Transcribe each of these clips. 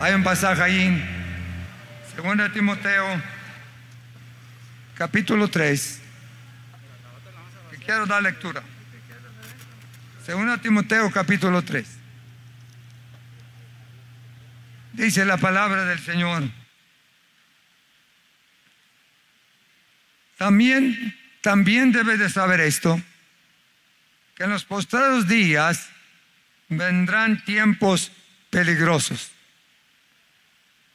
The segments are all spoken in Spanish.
Hay un pasaje ahí, 2 Timoteo, capítulo 3, que quiero dar lectura. 2 Timoteo, capítulo 3. Dice la palabra del Señor. También, también debe de saber esto, que en los postreros días vendrán tiempos peligrosos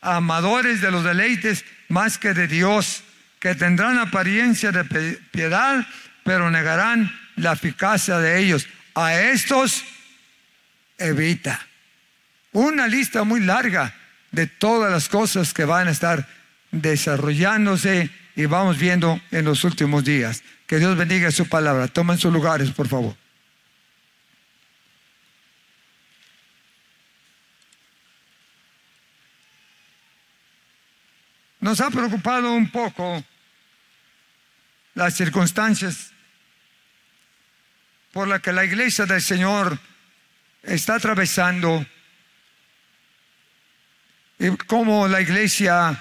amadores de los deleites más que de Dios, que tendrán apariencia de piedad, pero negarán la eficacia de ellos. A estos evita. Una lista muy larga de todas las cosas que van a estar desarrollándose y vamos viendo en los últimos días. Que Dios bendiga su palabra. Tomen sus lugares, por favor. Nos ha preocupado un poco las circunstancias por las que la iglesia del Señor está atravesando y cómo la iglesia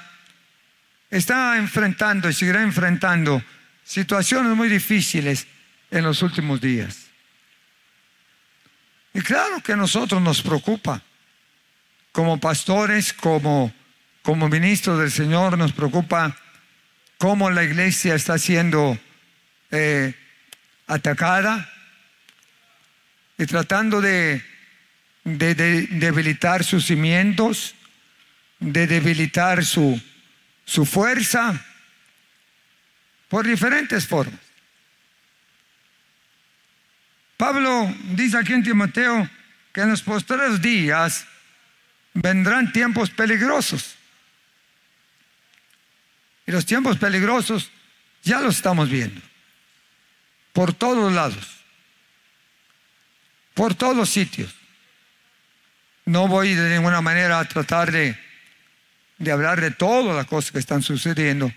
está enfrentando y seguirá enfrentando situaciones muy difíciles en los últimos días. Y claro que a nosotros nos preocupa, como pastores, como como ministro del Señor nos preocupa cómo la iglesia está siendo eh, atacada y tratando de, de, debilitar sus cimientos, de debilitar su, su fuerza por diferentes formas. Pablo dice aquí en Timoteo que en los posteriores días vendrán tiempos peligrosos. Y los tiempos peligrosos ya los estamos viendo. Por todos lados. Por todos sitios. No voy de ninguna manera a tratar de, de hablar de todas las cosas que están sucediendo.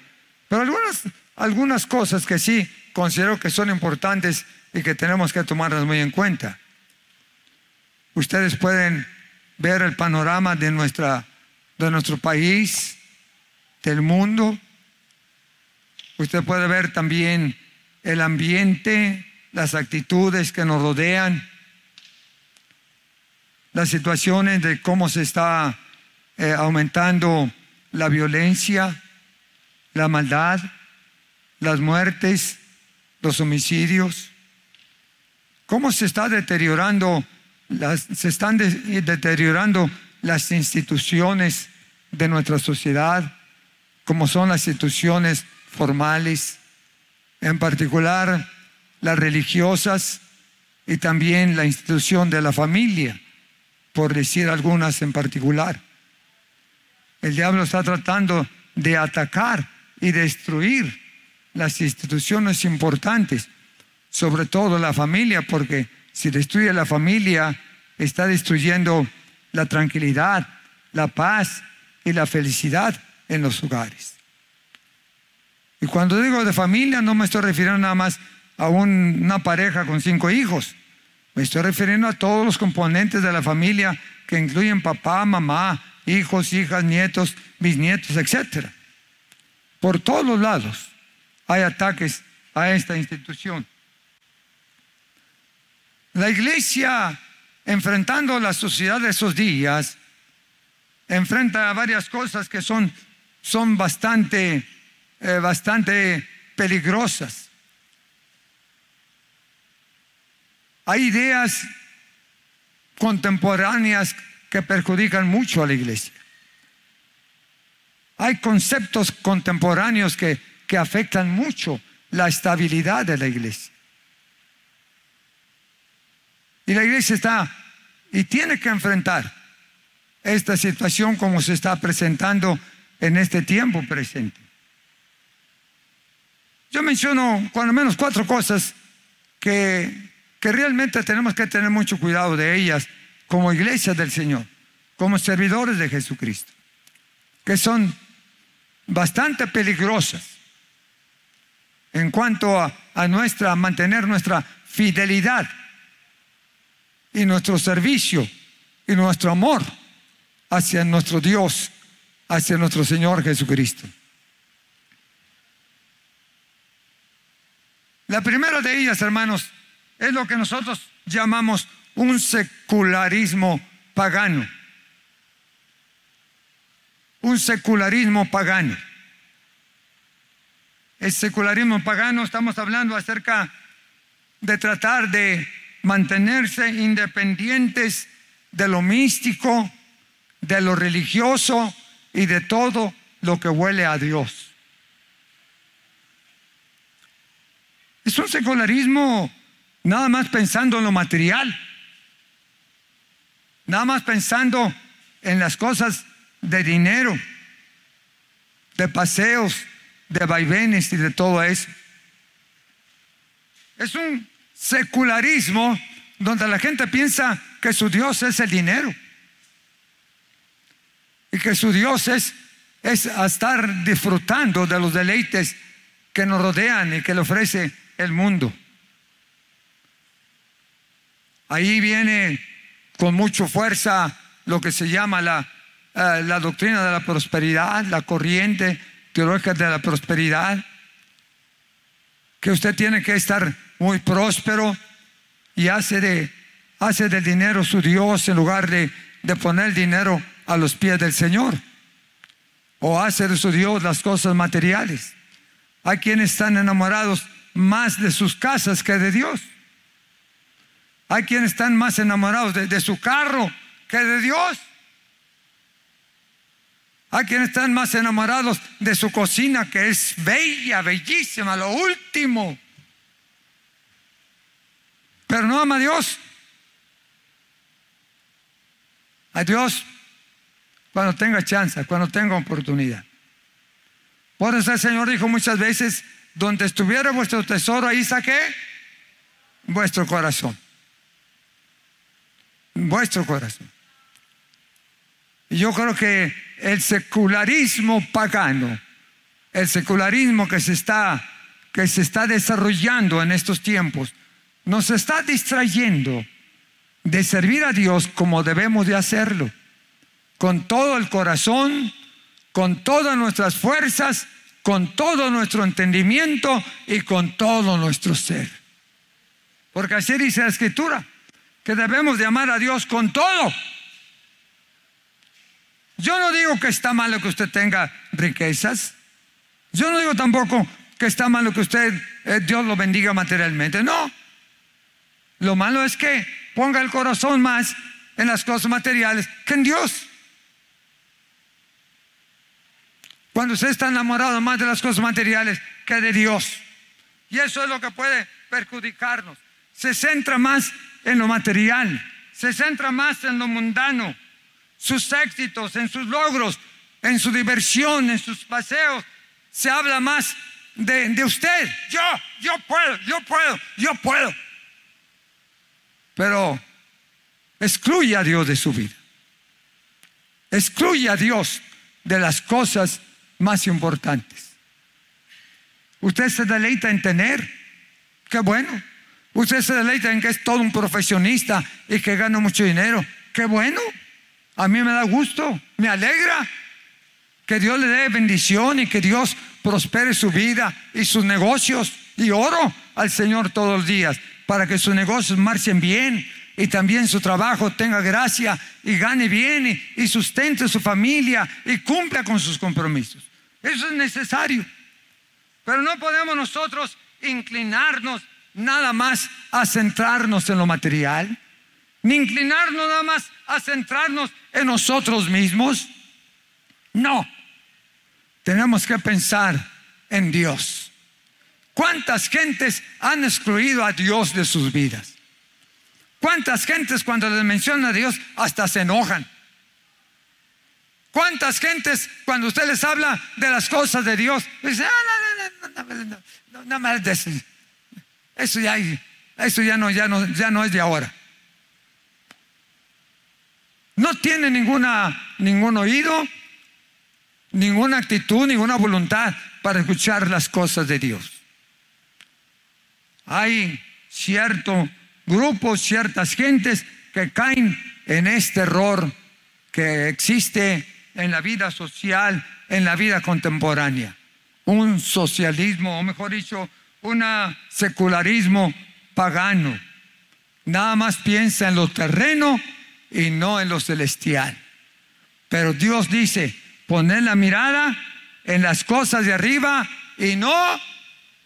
Pero algunas, algunas cosas que sí considero que son importantes y que tenemos que tomarlas muy en cuenta. Ustedes pueden ver el panorama de, nuestra, de nuestro país, del mundo, Usted puede ver también el ambiente, las actitudes que nos rodean, las situaciones de cómo se está eh, aumentando la violencia, la maldad, las muertes, los homicidios, cómo se está deteriorando, se están deteriorando las instituciones de nuestra sociedad, como son las instituciones formales, en particular las religiosas y también la institución de la familia, por decir algunas en particular. El diablo está tratando de atacar y destruir las instituciones importantes, sobre todo la familia, porque si destruye la familia, está destruyendo la tranquilidad, la paz y la felicidad en los hogares. Y cuando digo de familia, no me estoy refiriendo nada más a una pareja con cinco hijos. Me estoy refiriendo a todos los componentes de la familia que incluyen papá, mamá, hijos, hijas, nietos, bisnietos, etc. Por todos los lados hay ataques a esta institución. La iglesia, enfrentando la sociedad de esos días, enfrenta varias cosas que son, son bastante, eh, bastante peligrosas. Hay ideas contemporáneas que perjudican mucho a la iglesia. Hay conceptos contemporáneos que, que afectan mucho la estabilidad de la iglesia. Y la iglesia está y tiene que enfrentar esta situación como se está presentando en este tiempo presente. Yo menciono cuando menos cuatro cosas que, que realmente tenemos que tener mucho cuidado de ellas como iglesia del Señor, como servidores de Jesucristo, que son bastante peligrosas en cuanto a, a nuestra mantener nuestra fidelidad y nuestro servicio y nuestro amor hacia nuestro Dios, hacia nuestro Señor Jesucristo. La primera de ellas, hermanos, es lo que nosotros llamamos un secularismo pagano. Un secularismo pagano. El secularismo pagano, estamos hablando acerca de tratar de mantenerse independientes de lo místico, de lo religioso y de todo lo que huele a Dios. Es un secularismo nada más pensando en lo material, nada más pensando en las cosas de dinero, de paseos, de vaivenes y de todo eso. Es un secularismo donde la gente piensa que su Dios es el dinero y que su Dios es, es estar disfrutando de los deleites que nos rodean y que le ofrece el mundo. Ahí viene con mucha fuerza lo que se llama la, eh, la doctrina de la prosperidad, la corriente teológica de la prosperidad, que usted tiene que estar muy próspero y hace, de, hace del dinero su Dios en lugar de, de poner dinero a los pies del Señor. O hace de su Dios las cosas materiales. Hay quienes están enamorados más de sus casas que de Dios. Hay quienes están más enamorados de, su carro que de Dios. Hay quienes están más enamorados de su cocina, que es bella, bellísima, lo último. Pero no ama a Dios. A Dios cuando tenga chance, cuando tenga oportunidad. Por eso el Señor dijo muchas veces, donde estuviera vuestro tesoro, ahí saqué vuestro corazón. Vuestro corazón. Yo creo que el secularismo pagano, el secularismo que se está, que se está desarrollando en estos tiempos, nos está distrayendo de servir a Dios como debemos de hacerlo, con todo el corazón, con todas nuestras fuerzas, con todo nuestro entendimiento y con todo nuestro ser. Porque así dice la escritura, que debemos de amar a Dios con todo. Yo no digo que está malo que usted tenga riquezas. Yo no digo tampoco que está malo que usted, eh, Dios lo bendiga materialmente. No, lo malo es que ponga el corazón más en las cosas materiales que en Dios. Cuando usted está enamorado más de las cosas materiales que de Dios. Y eso es lo que puede perjudicarnos. Se centra más en lo material, se centra más en lo mundano, sus éxitos, en sus logros, en su diversión, en sus paseos. Se habla más de, de usted. Yo, yo puedo, yo puedo, yo puedo pero excluye a Dios de su vida. Excluye a Dios de las cosas más importantes. Usted se deleita en tener, qué bueno. Usted se deleita en que es todo un profesionista y que gana mucho dinero, qué bueno. A mí me da gusto, me alegra que Dios le dé bendición y que Dios prospere su vida y sus negocios. Y oro al Señor todos los días para que sus negocios marchen bien y también su trabajo tenga gracia y gane bien y, sustente su familia y cumpla con sus compromisos. Eso es necesario. Pero no podemos nosotros inclinarnos nada más a centrarnos en lo material, ni inclinarnos nada más a centrarnos en nosotros mismos. No, tenemos que pensar en Dios. ¿Cuántas gentes han excluido a Dios de sus vidas? ¿Cuántas gentes cuando les menciona a Dios hasta se enojan? ¿Cuántas gentes cuando usted les habla de las cosas de Dios dicen, ah, no, no, no, no, no, no, no, eso, ya, eso ya no, es de ahora. No tiene ninguna, ningún oído, ninguna actitud, ninguna voluntad para escuchar las cosas de Dios. Hay cierto grupos, ciertas gentes que caen en este error que existe en la vida social, en la vida contemporánea. Un socialismo, o mejor dicho, un secularismo pagano. Nada más piensa en lo terreno y no en lo celestial. Pero Dios dice, poner la mirada en las cosas de arriba y no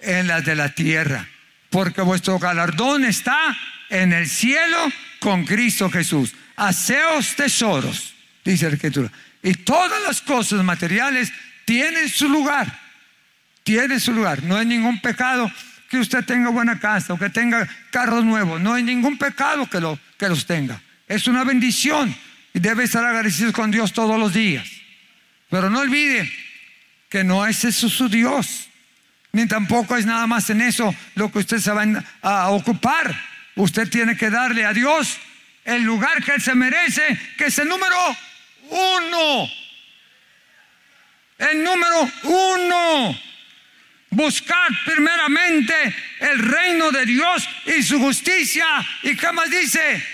en las de la tierra, porque vuestro galardón está en el cielo con Cristo Jesús. Haceos tesoros, dice la Escritura. Y todas las cosas materiales tienen su lugar. Tienen su lugar. No hay ningún pecado que usted tenga buena casa o que tenga carros nuevos. No hay ningún pecado que, lo, que los tenga. Es una bendición y debe estar agradecido con Dios todos los días. Pero no olvide que no es eso su Dios. Ni tampoco es nada más en eso lo que usted se va a ocupar Usted tiene que darle a Dios el lugar que Él se merece, que es el número uno. El número uno. Buscar primeramente el reino de Dios y su justicia. ¿Y qué más dice?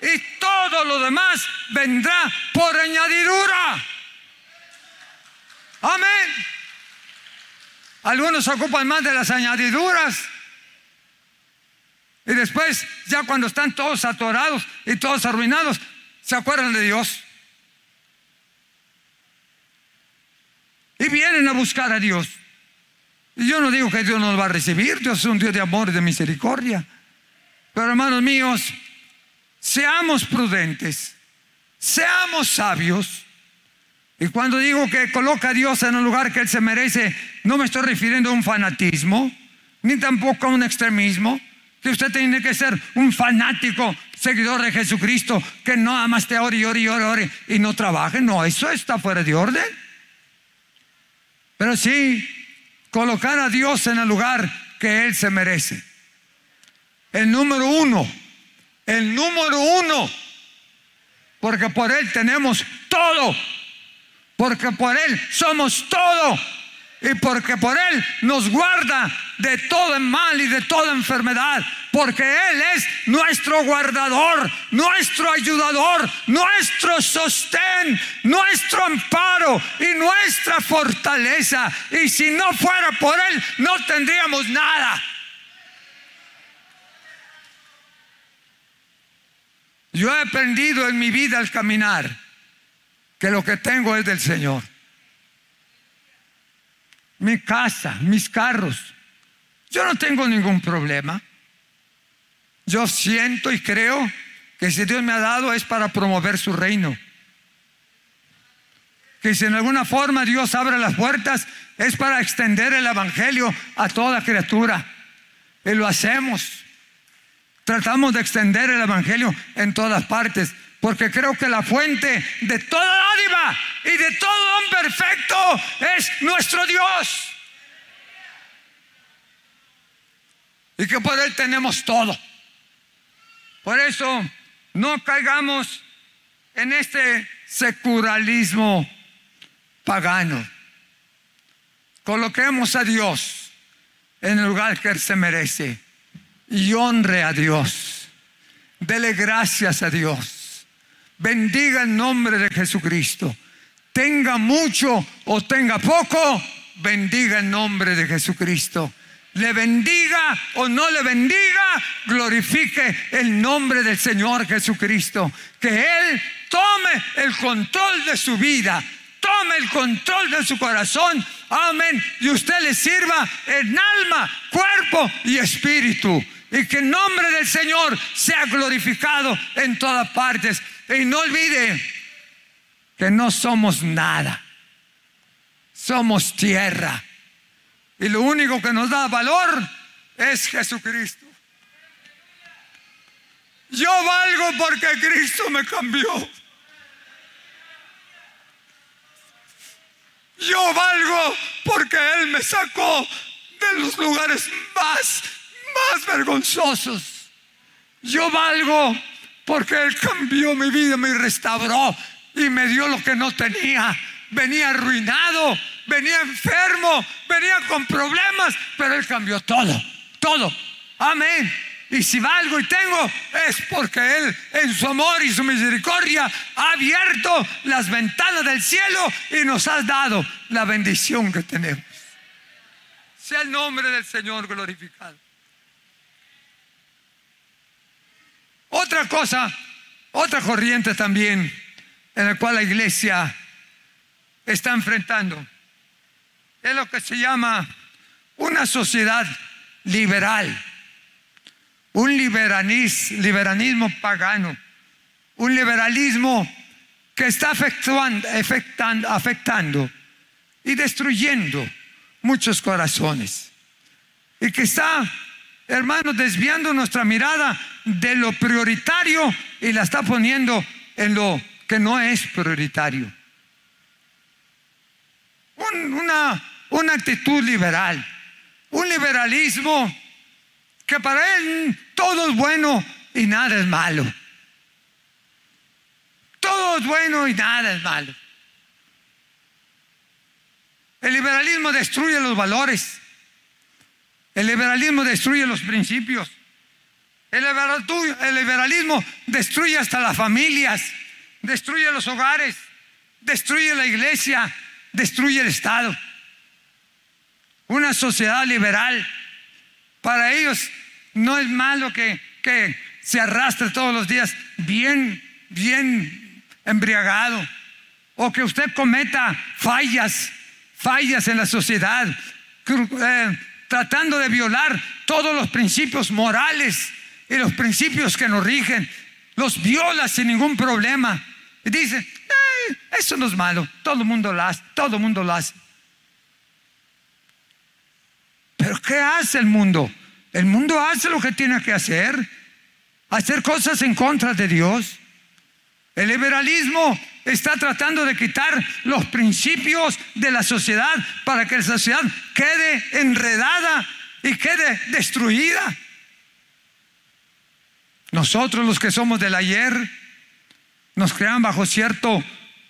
Y todo lo demás vendrá por añadidura. Amén. Algunos ocupan más de las añadiduras. Y después, ya cuando están todos atorados y todos arruinados, se acuerdan de Dios. Y vienen a buscar a Dios. Yo no digo que Dios nos va a recibir, Dios es un Dios de amor y de misericordia. Pero hermanos míos, seamos prudentes, seamos sabios. Y cuando digo que coloca a Dios en el lugar que Él se merece, no me estoy refiriendo a un fanatismo, ni tampoco a un extremismo que usted tiene que ser un fanático seguidor de Jesucristo, que no amas te ore y ore y ore, y no trabaje. No, eso está fuera de orden. Pero sí, colocar a Dios en el lugar que Él se merece. El número uno, el número uno, porque por Él tenemos todo, porque por Él somos todo. Y porque por Él nos guarda de todo mal y de toda enfermedad, porque Él es nuestro guardador, nuestro ayudador, nuestro sostén, nuestro amparo y nuestra fortaleza. Y si no fuera por Él, no tendríamos nada. Yo he aprendido en mi vida al caminar que lo que tengo es del Señor mi casa, mis carros. Yo no tengo ningún problema. Yo siento y creo que si Dios me ha dado es para promover su reino. Que si en alguna forma Dios abre las puertas es para extender el Evangelio a toda criatura. Y lo hacemos. Tratamos de extender el Evangelio en todas partes porque creo que la fuente de toda dádiva y de todo don perfecto es nuestro Dios. Y que por Él tenemos todo. Por eso no caigamos en este secularismo pagano. Coloquemos a Dios en el lugar que Él se merece y honre a Dios. Dele gracias a Dios bendiga el nombre de Jesucristo. Tenga mucho o tenga poco, bendiga el nombre de Jesucristo. Le bendiga o no le bendiga, glorifique el nombre del Señor Jesucristo. Que Él tome el control de su vida, tome el control de su corazón. Amén. Y usted le sirva en alma, cuerpo y espíritu. Y que el nombre del Señor sea glorificado en todas partes. Y no olvide que no somos nada. Somos tierra y lo único que nos da valor es Jesucristo. Yo valgo porque Cristo me cambió. Yo valgo porque Él me sacó de los lugares más, más vergonzosos. Yo valgo porque Él cambió mi vida, me restauró y me dio lo que no tenía. Venía arruinado, venía enfermo, venía con problemas, pero Él cambió todo, todo. Amén. Y si valgo y tengo, es porque Él en su amor y su misericordia ha abierto las ventanas del cielo y nos ha dado la bendición que tenemos. Sea el nombre del Señor glorificado. Otra cosa, otra corriente también en la cual la iglesia está enfrentando es lo que se llama una sociedad liberal, un liberalismo, pagano, un liberalismo que está afectando, afectando y destruyendo muchos corazones y que está, hermanos, desviando nuestra mirada de lo prioritario y la está poniendo en lo que no es prioritario. una una actitud liberal, un liberalismo que para él todo es bueno y nada es malo. Todo es bueno y nada es malo. El liberalismo destruye los valores. El liberalismo destruye los principios. El liberalismo destruye hasta las familias, destruye los hogares, destruye la iglesia, destruye el Estado una sociedad liberal. Para ellos no es malo que, se arrastre todos los días bien, bien embriagado. O que usted cometa fallas, fallas en la sociedad, eh, tratando de violar todos los principios morales y los principios que nos rigen. Los viola sin ningún problema. Y dice, eso no es malo, todo el mundo lo hace, todo el mundo lo hace. Pero ¿qué hace el mundo? El mundo hace lo que tiene que hacer, hacer cosas en contra de Dios. El liberalismo está tratando de quitar los principios de la sociedad para que la sociedad quede enredada y quede destruida. Nosotros los que somos del ayer nos crean bajo cierto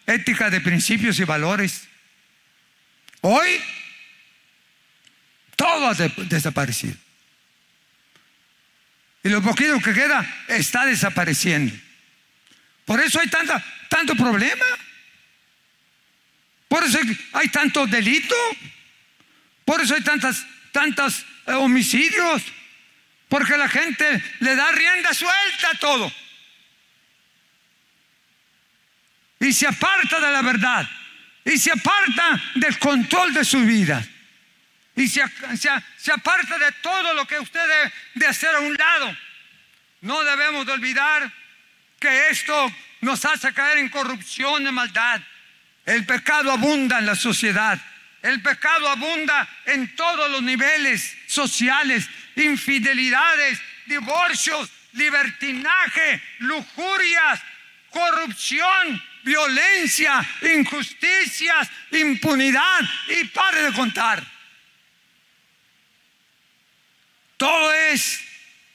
ética de principios y valores. Hoy todo ha desaparecido. Y lo poquito que queda está desapareciendo. Por eso hay tanta, tanto problema. Por eso hay tanto delito. Por eso hay tantas, tantos eh, homicidios. Porque la gente le da rienda suelta a todo. Y se aparta de la verdad. Y se aparta del control de su vida y se, aparta de todo lo que usted debe de hacer a un lado. No debemos de olvidar que esto nos hace caer en corrupción y maldad. El pecado abunda en la sociedad. El pecado abunda en todos los niveles sociales, infidelidades, divorcios, libertinaje, lujurias, corrupción, violencia, injusticias, impunidad y pare de contar. Todo es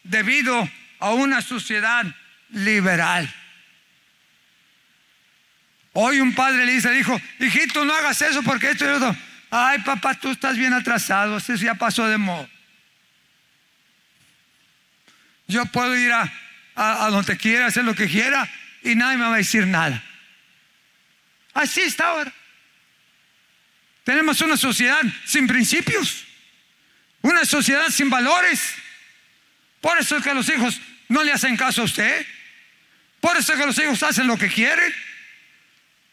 debido a una sociedad liberal. Hoy un padre le dice dijo, hijito, no hagas eso porque esto y otro. Ay, papá, tú estás bien atrasado, eso ya pasó de modo. Yo puedo ir a, a donde quiera, hacer lo que quiera y nadie me va a decir nada. Así está ahora. Tenemos una sociedad sin principios Una sociedad sin valores. Por eso es que los hijos no le hacen caso a usted. Por eso es que los hijos hacen lo que quieren.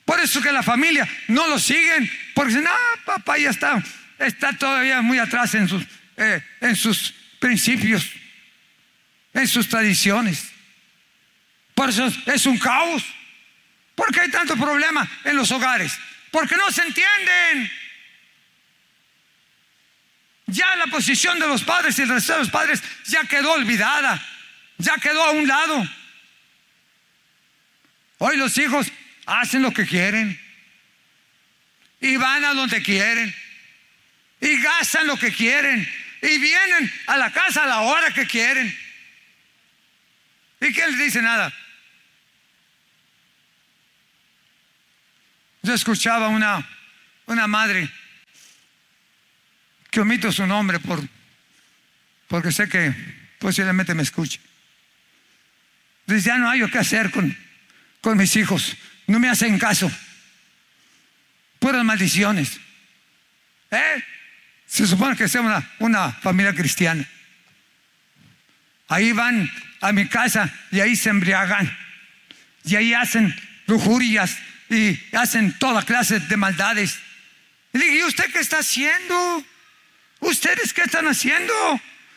Por eso es que la familia no lo siguen. Porque dicen, ah, papá ya está, está todavía muy atrás en sus, eh, en sus principios, en sus tradiciones. Por eso es un caos. ¿Por qué hay tanto problema en los hogares? Porque no se entienden. Ya la posición de los padres y el resto de los padres ya quedó olvidada, ya quedó a un lado. Hoy los hijos hacen lo que quieren y van a donde quieren y gastan lo que quieren y vienen a la casa a la hora que quieren. ¿Y quién les dice nada? Yo escuchaba una, una madre que omito su nombre por, porque sé que posiblemente me escuche. Dice, ya no hay qué hacer con, con mis hijos. No me hacen caso. Puras maldiciones. ¿Eh? Se supone que sea una, una familia cristiana. Ahí van a mi casa y ahí se embriagan. Y ahí hacen lujurias y hacen toda clase de maldades. Y le ¿y usted qué está haciendo? ¿Ustedes qué están haciendo?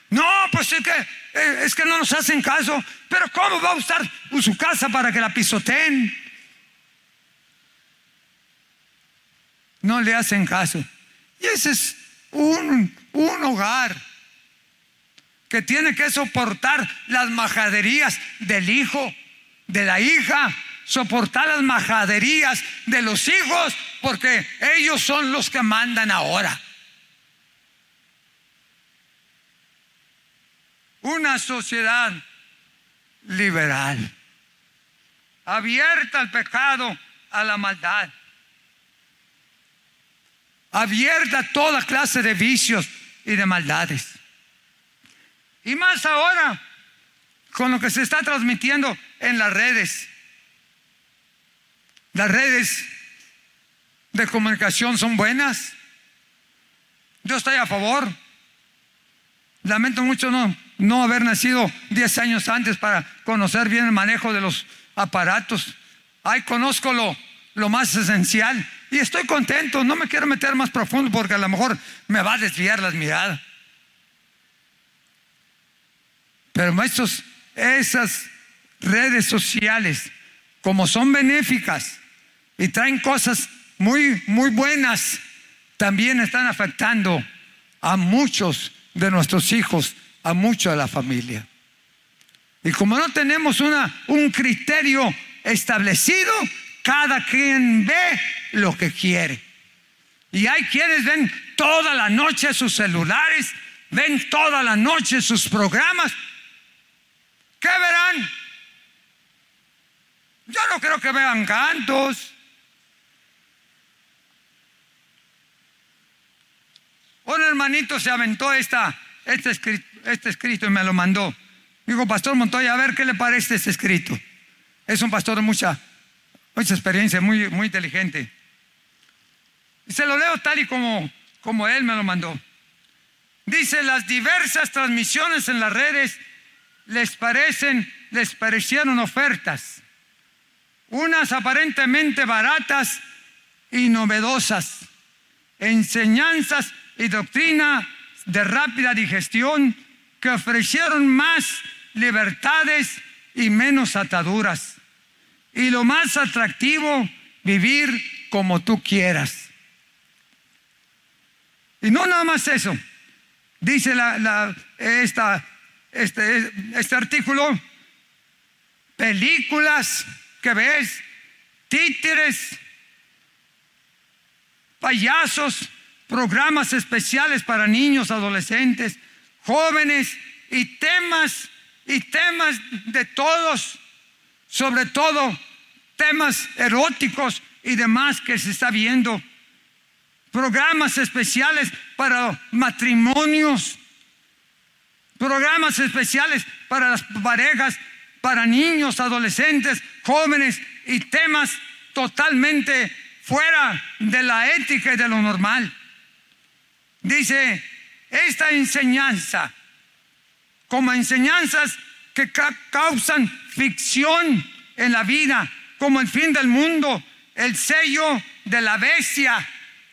No, pues es que, eh, es que no nos hacen caso. Pero ¿cómo va a usar su casa para que la pisoteen? No le hacen caso. Y ese es un, un hogar que tiene que soportar las majaderías del hijo, de la hija, soportar las majaderías de los hijos, porque ellos son los que mandan ahora. Una sociedad liberal, abierta al pecado, a la maldad, abierta a toda clase de vicios y de maldades. Y más ahora, con lo que se está transmitiendo en las redes. Las redes de comunicación son buenas. Yo estoy a favor. Lamento mucho no, no haber nacido 10 años antes para conocer bien el manejo de los aparatos. Ay, conozco lo, lo más esencial y estoy contento. No me quiero meter más profundo porque a lo mejor me va a desviar las miradas. Pero maestros, esas redes sociales, como son benéficas y traen cosas muy, muy buenas, también están afectando a muchos de nuestros hijos, a mucho de la familia. Y como no tenemos una, un criterio establecido, cada quien ve lo que quiere. Y hay quienes ven toda la noche sus celulares, ven toda la noche sus programas. ¿Qué verán? Yo no creo que vean cantos. Un hermanito se aventó esta, este, escrito, este escrito me lo mandó. Digo, Pastor Montoya, a ver qué le parece este escrito. Es un pastor de mucha, mucha experiencia, muy, muy inteligente. Se lo leo tal y como, como él me lo mandó. Dice, las diversas transmisiones en las redes les parecen, les parecieron ofertas. Unas aparentemente baratas y novedosas. Enseñanzas y doctrina de rápida digestión que ofrecieron más libertades y menos ataduras. Y lo más atractivo, vivir como tú quieras. Y no nada más eso. Dice la, esta, este, este artículo, películas que ves, títeres, payasos, programas especiales para niños, adolescentes, jóvenes y temas y temas de todos, sobre todo temas eróticos y demás que se está viendo. Programas especiales para matrimonios, programas especiales para las parejas, para niños, adolescentes, jóvenes y temas totalmente fuera de la ética y de lo normal. Dice esta enseñanza como enseñanzas que causan ficción en la vida, como el fin del mundo, el sello de la bestia,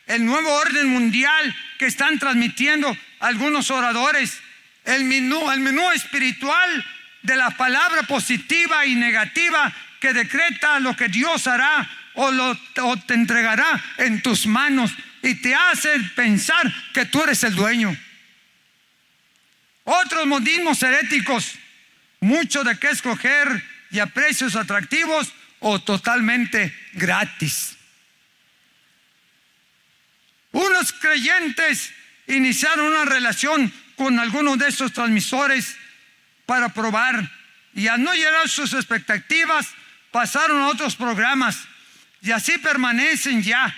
el nuevo orden mundial que están transmitiendo algunos oradores, el menú, el menú espiritual de la palabra positiva y negativa que decreta lo que Dios hará o, lo, o te entregará en tus manos y te hace pensar que tú eres el dueño. Otros modismos heréticos, mucho de qué escoger y a precios atractivos o totalmente gratis. Unos creyentes iniciaron una relación con algunos de estos transmisores para probar y al no llegar a sus expectativas pasaron a otros programas y así permanecen ya.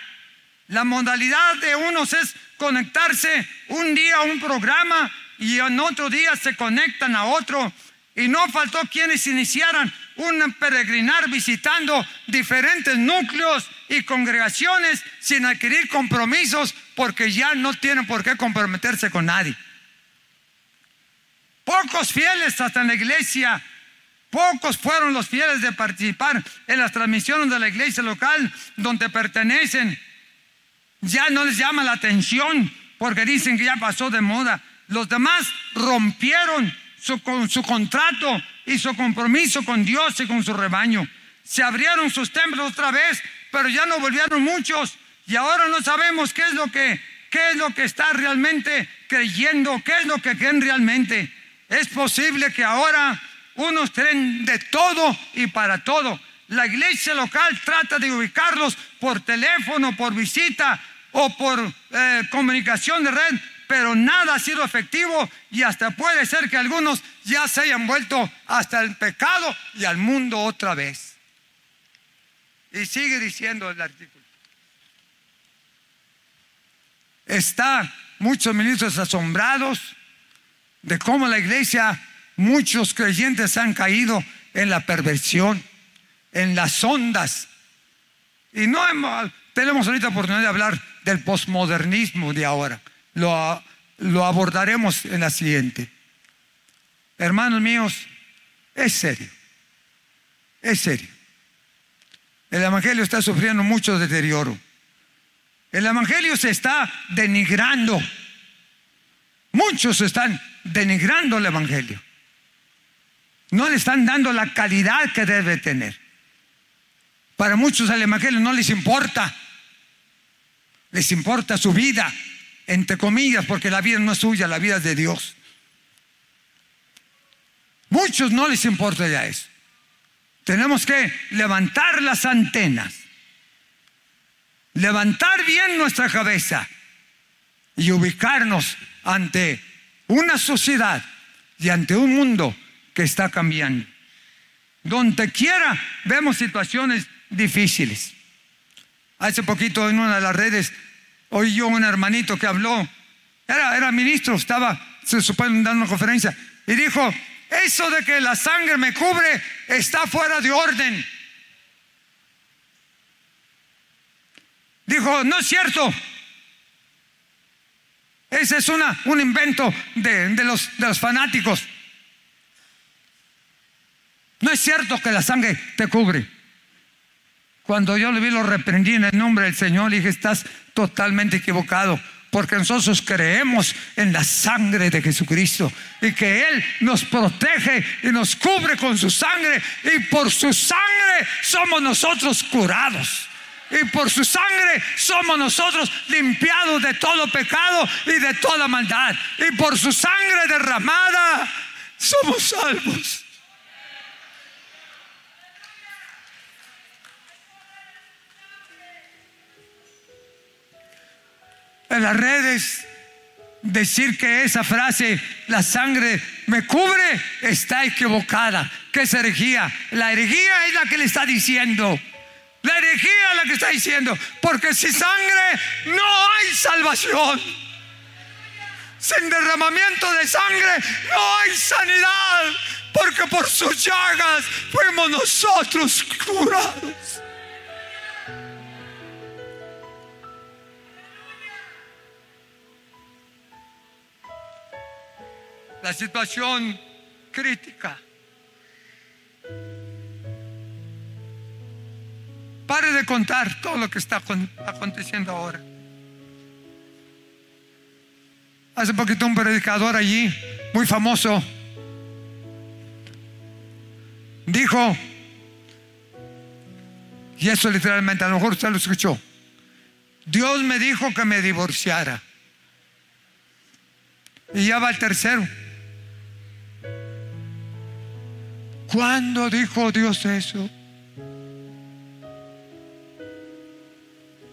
La modalidad de unos es conectarse un día a un programa y en otro día se conectan a otro. Y no faltó quienes iniciaran un peregrinar visitando diferentes núcleos y congregaciones sin adquirir compromisos porque ya no tienen por qué comprometerse con nadie. Pocos fieles hasta en la iglesia, pocos fueron los fieles de participar en las transmisiones de la iglesia local donde pertenecen. Ya no les llama la atención porque dicen que ya pasó de moda. Los demás rompieron su, su contrato y su compromiso con Dios y con su rebaño. Se abrieron sus templos otra vez, pero ya no volvieron muchos y ahora no sabemos qué es lo que qué es lo que está realmente creyendo, qué es lo que creen realmente. Es posible que ahora unos creen de todo y para todo. La iglesia local trata de ubicarlos por teléfono, por visita o por eh, comunicación de red, pero nada ha sido efectivo y hasta puede ser que algunos ya se hayan vuelto hasta el pecado y al mundo otra vez. Y sigue diciendo el artículo. Está muchos ministros asombrados de cómo la iglesia, muchos creyentes han caído en la perversión, en las ondas. Y no tenemos ahorita oportunidad de hablar del posmodernismo de ahora lo, lo abordaremos en la siguiente. Hermanos míos, es serio, es serio. El Evangelio está sufriendo mucho deterioro. El Evangelio se está denigrando. Muchos están denigrando el Evangelio. No le están dando la calidad que debe tener. Para muchos el Evangelio no les importa. Les importa su vida, entre comillas, porque la vida no es suya, la vida es de Dios. Muchos no les importa ya eso. Tenemos que levantar las antenas, levantar bien nuestra cabeza y ubicarnos ante una sociedad y ante un mundo que está cambiando. Donde quiera vemos situaciones difíciles. Hace poquito en una de las redes Oí yo un hermanito que habló, era, era ministro, estaba, se supone, dando una conferencia, y dijo, eso de que la sangre me cubre está fuera de orden. Dijo, no es cierto. Ese es una, un invento de, de, los, de los fanáticos. No es cierto que la sangre te cubre. Cuando yo le vi, lo reprendí en el nombre del Señor y dije, estás totalmente equivocado. Porque nosotros creemos en la sangre de Jesucristo y que Él nos protege y nos cubre con su sangre y por su sangre somos nosotros curados. Y por su sangre somos nosotros limpiados de todo pecado y de toda maldad. Y por su sangre derramada somos salvos. En las redes decir que esa frase, la sangre me cubre, está equivocada. ¿Qué es herejía? La herejía es la que le está diciendo. La herejía es la que está diciendo. Porque sin sangre no hay salvación. Sin derramamiento de sangre no hay sanidad. Porque por sus llagas fuimos nosotros curados. La situación crítica. Pare de contar todo lo que está aconteciendo ahora. Hace poquito un predicador allí, muy famoso, dijo, y eso literalmente, a lo mejor usted lo escuchó, Dios me dijo que me divorciara. Y ya va el tercero. ¿Cuándo dijo Dios eso?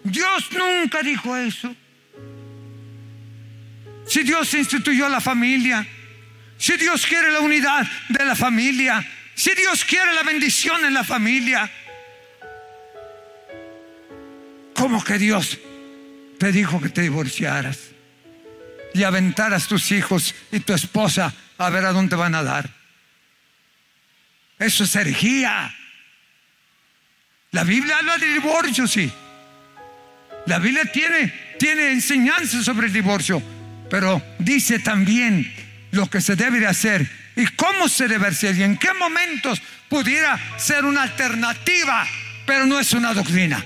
Dios nunca dijo eso. Si Dios instituyó la familia, si Dios quiere la unidad de la familia, si Dios quiere la bendición en la familia, ¿cómo que Dios te dijo que te divorciaras y aventaras tus hijos y tu esposa a ver a dónde van a dar? Eso es herejía. La Biblia habla de divorcio, sí. La Biblia tiene, tiene enseñanza sobre el divorcio, pero dice también lo que se debe de hacer y cómo se debe hacer y en qué momentos pudiera ser una alternativa, pero no es una doctrina.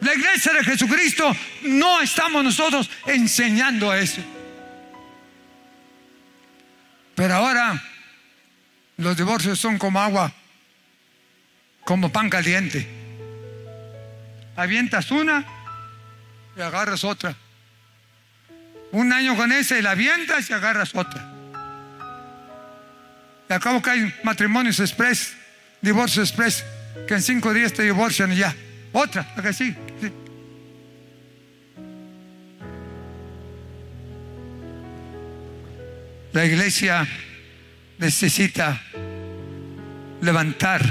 La iglesia de Jesucristo no estamos nosotros enseñando eso. Pero ahora los divorcios son como agua, como pan caliente avientas una y agarras otra. Un año con esa y la avientas y agarras otra. Y acabo que hay matrimonios express, divorcio express, que en cinco días te divorcian y ya. Otra, la que sí. La iglesia necesita levantar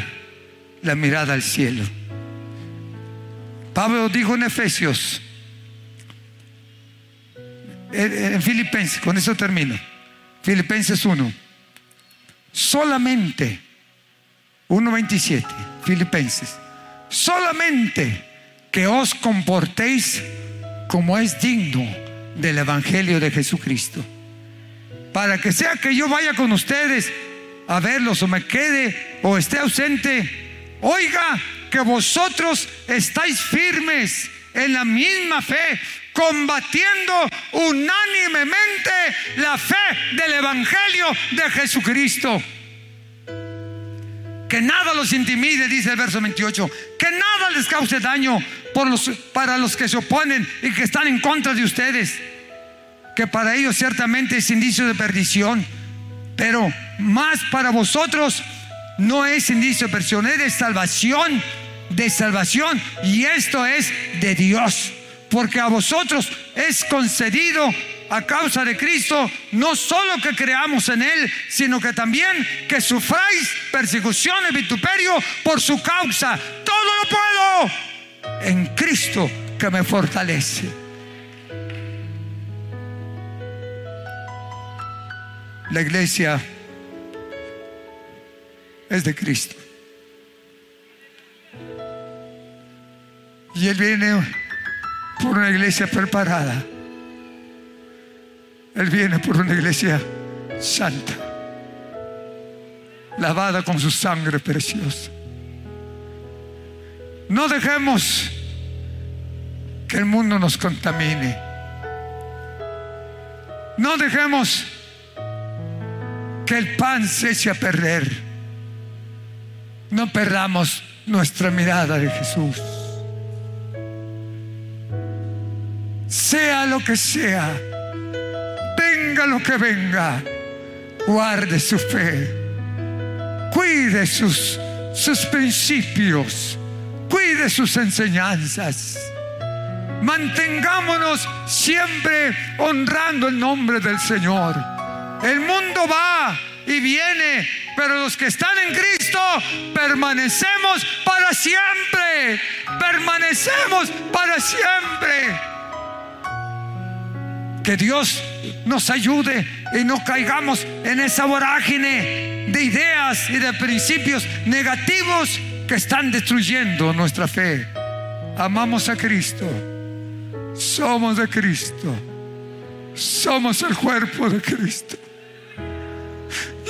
la mirada al cielo. Pablo dijo en Efesios, en Filipenses, con eso termino, Filipenses 1, solamente, 1.27, Filipenses, solamente que os comportéis como es digno del Evangelio de Jesucristo, para que sea que yo vaya con ustedes a verlos o me quede o esté ausente, oiga que vosotros estáis firmes en la misma fe, combatiendo unánimemente la fe del Evangelio de Jesucristo. Que nada los intimide, dice el verso 28, que nada les cause daño por los, para los que se oponen y que están en contra de ustedes, que para ellos ciertamente es indicio de perdición, pero más para vosotros no es indicio de perdición, es de salvación de salvación y esto es de Dios. Porque a vosotros es concedido a causa de Cristo no solo que creamos en Él, sino que también que sufráis persecución y vituperio por su causa. Todo lo puedo en Cristo que me fortalece. La iglesia es de Cristo. Y Él viene por una iglesia preparada. Él viene por una iglesia santa, lavada con su sangre preciosa. No dejemos que el mundo nos contamine. No dejemos el pan se eche a perder. No perdamos nuestra mirada de Jesús. sea lo que sea, venga lo que venga, guarde su fe, cuide sus, sus principios, cuide sus enseñanzas. Mantengámonos siempre honrando el nombre del Señor. El mundo va y viene, pero los que están en Cristo permanecemos para siempre. Permanecemos para siempre. Que Dios nos ayude y no caigamos en esa vorágine de ideas y de principios negativos que están destruyendo nuestra fe. Amamos a Cristo. Somos de Cristo. somos el cuerpo de Cristo.